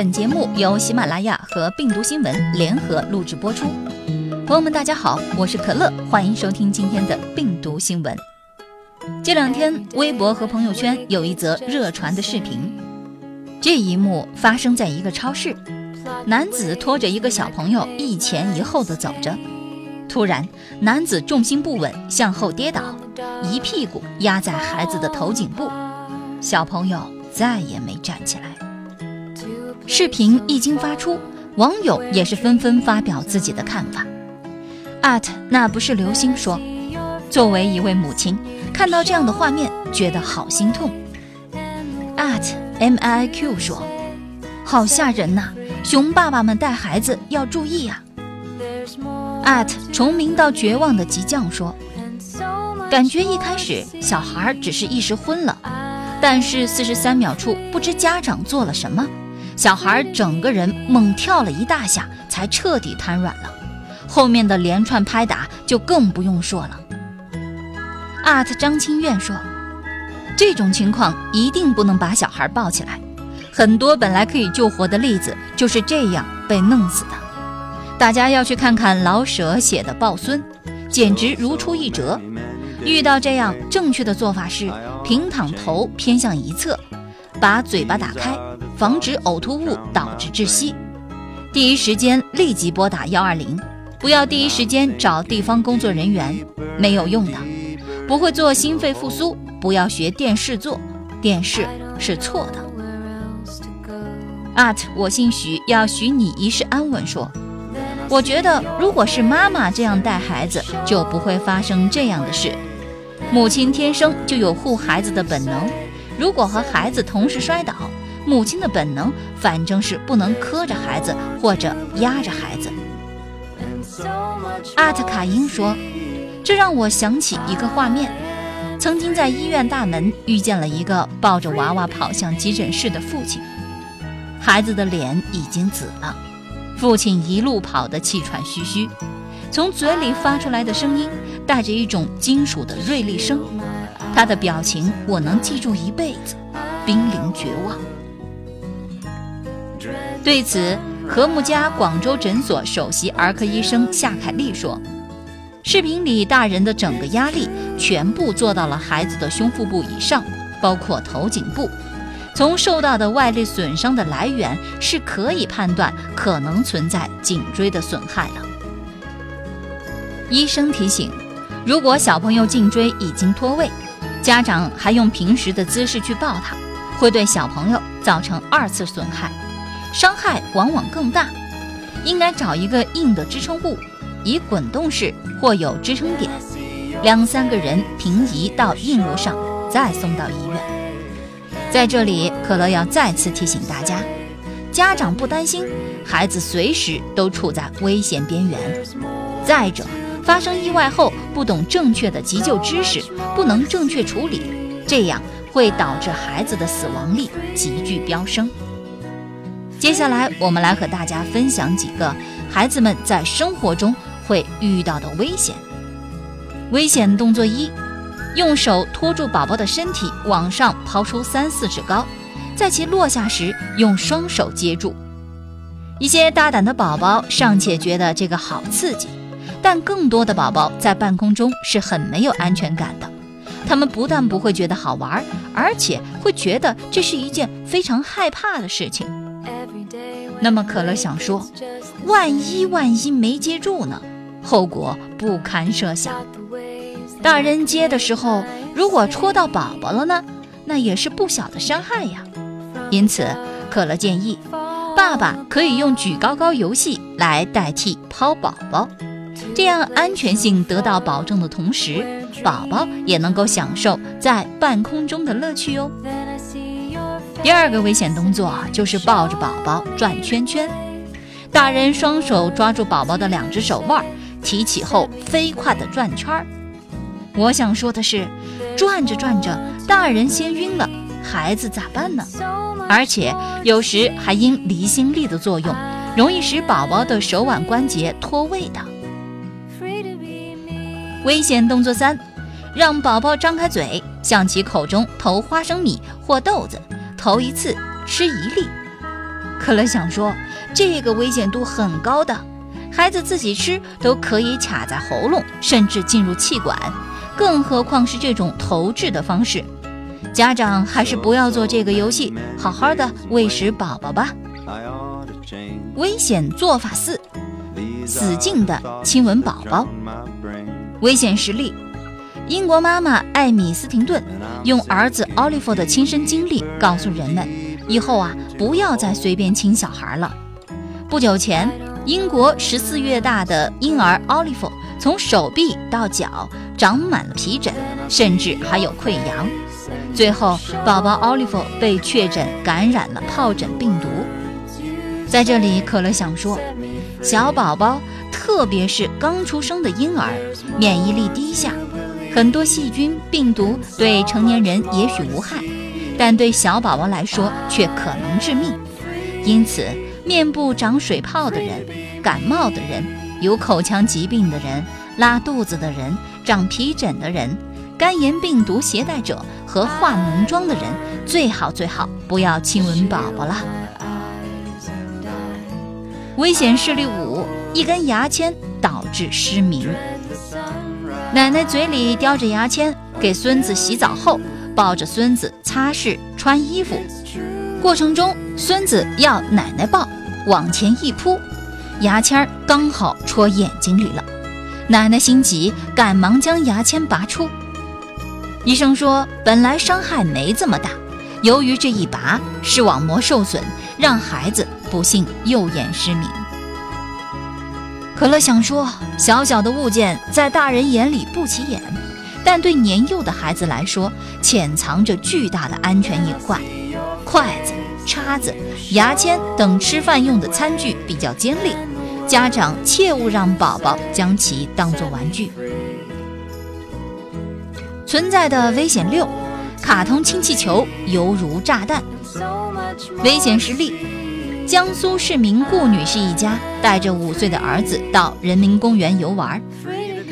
本节目由喜马拉雅和病毒新闻联合录制播出。朋友们，大家好，我是可乐，欢迎收听今天的病毒新闻。这两天，微博和朋友圈有一则热传的视频，这一幕发生在一个超市，男子拖着一个小朋友一前一后的走着，突然，男子重心不稳向后跌倒，一屁股压在孩子的头颈部，小朋友再也没站起来。视频一经发出，网友也是纷纷发表自己的看法。at 那不是流星说，作为一位母亲，看到这样的画面，觉得好心痛。at m i q 说，好吓人呐，熊爸爸们带孩子要注意呀。at 崇明到绝望的极将说，感觉一开始小孩只是一时昏了，但是四十三秒处不知家长做了什么。小孩整个人猛跳了一大下，才彻底瘫软了。后面的连串拍打就更不用说了。art 张清苑说：“这种情况一定不能把小孩抱起来，很多本来可以救活的例子就是这样被弄死的。大家要去看看老舍写的抱孙，简直如出一辙。遇到这样，正确的做法是平躺，头偏向一侧，把嘴巴打开。”防止呕吐物导致窒息，第一时间立即拨打幺二零，不要第一时间找地方工作人员，没有用的。不会做心肺复苏，不要学电视做，电视是错的。at 我姓许，要许你一世安稳。说，我觉得如果是妈妈这样带孩子，就不会发生这样的事。母亲天生就有护孩子的本能，如果和孩子同时摔倒。母亲的本能，反正是不能磕着孩子或者压着孩子。阿特卡因说：“这让我想起一个画面，曾经在医院大门遇见了一个抱着娃娃跑向急诊室的父亲，孩子的脸已经紫了，父亲一路跑得气喘吁吁，从嘴里发出来的声音带着一种金属的锐利声，他的表情我能记住一辈子，濒临绝望。”对此，和睦家广州诊所首席儿科医生夏凯丽说：“视频里大人的整个压力全部做到了孩子的胸腹部以上，包括头颈部。从受到的外力损伤的来源是可以判断可能存在颈椎的损害了。”医生提醒：如果小朋友颈椎已经脱位，家长还用平时的姿势去抱他，会对小朋友造成二次损害。伤害往往更大，应该找一个硬的支撑物，以滚动式或有支撑点，两三个人平移到硬物上，再送到医院。在这里，可乐要再次提醒大家：家长不担心，孩子随时都处在危险边缘。再者，发生意外后不懂正确的急救知识，不能正确处理，这样会导致孩子的死亡率急剧飙升。接下来，我们来和大家分享几个孩子们在生活中会遇到的危险。危险动作一：用手托住宝宝的身体，往上抛出三四指高，在其落下时用双手接住。一些大胆的宝宝尚且觉得这个好刺激，但更多的宝宝在半空中是很没有安全感的。他们不但不会觉得好玩，而且会觉得这是一件非常害怕的事情。那么可乐想说，万一万一没接住呢？后果不堪设想。大人接的时候，如果戳到宝宝了呢？那也是不小的伤害呀。因此，可乐建议，爸爸可以用举高高游戏来代替抛宝宝，这样安全性得到保证的同时，宝宝也能够享受在半空中的乐趣哟。第二个危险动作就是抱着宝宝转圈圈，大人双手抓住宝宝的两只手腕，提起后飞快地转圈儿。我想说的是，转着转着，大人先晕了，孩子咋办呢？而且有时还因离心力的作用，容易使宝宝的手腕关节脱位的。危险动作三，让宝宝张开嘴，向其口中投花生米或豆子。头一次吃一粒，可乐想说，这个危险度很高的，孩子自己吃都可以卡在喉咙，甚至进入气管，更何况是这种投掷的方式。家长还是不要做这个游戏，好好的喂食宝宝吧。危险做法四：死劲的亲吻宝宝。危险实例：英国妈妈艾米斯廷顿用儿子奥利弗的亲身经历告诉人们，以后啊不要再随便亲小孩了。不久前，英国十四月大的婴儿奥利弗从手臂到脚长满了皮疹，甚至还有溃疡。最后，宝宝奥利弗被确诊感染了疱疹病毒。在这里，可乐想说，小宝宝，特别是刚出生的婴儿，免疫力低下，很多细菌、病毒对成年人也许无害，但对小宝宝来说却可能致命。因此，面部长水泡的人、感冒的人、有口腔疾病的人、拉肚子的人、长皮疹的人。肝炎病毒携带者和化脓妆的人，最好最好不要亲吻宝宝了。危险视力五：一根牙签导致失明。奶奶嘴里叼着牙签，给孙子洗澡后，抱着孙子擦拭、穿衣服，过程中孙子要奶奶抱，往前一扑，牙签刚好戳眼睛里了。奶奶心急，赶忙将牙签拔出。医生说，本来伤害没这么大，由于这一拔，视网膜受损，让孩子不幸右眼失明。可乐想说，小小的物件在大人眼里不起眼，但对年幼的孩子来说，潜藏着巨大的安全隐患。筷子、叉子、牙签等吃饭用的餐具比较尖利，家长切勿让宝宝将其当作玩具。存在的危险六，卡通氢气球犹如炸弹。危险实例：江苏市民顾女士一家带着五岁的儿子到人民公园游玩，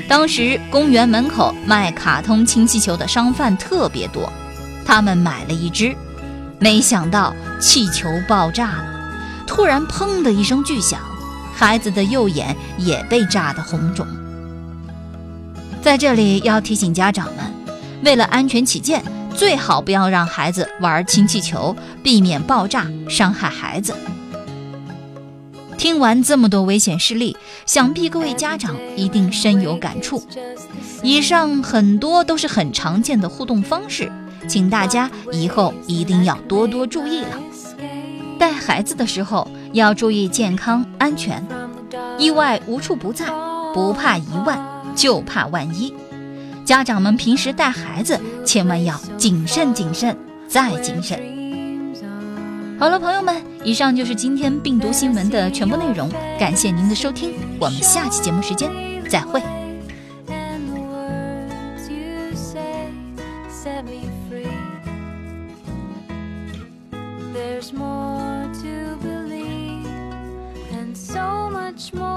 当时公园门口卖卡通氢气球的商贩特别多，他们买了一只，没想到气球爆炸了，突然砰的一声巨响，孩子的右眼也被炸得红肿。在这里要提醒家长们。为了安全起见，最好不要让孩子玩氢气球，避免爆炸伤害孩子。听完这么多危险事例，想必各位家长一定深有感触。以上很多都是很常见的互动方式，请大家以后一定要多多注意了。带孩子的时候要注意健康安全，意外无处不在，不怕一万，就怕万一。家长们平时带孩子，千万要谨慎、谨慎再谨慎。好了，朋友们，以上就是今天病毒新闻的全部内容，感谢您的收听，我们下期节目时间再会。There's more to believe and so much more.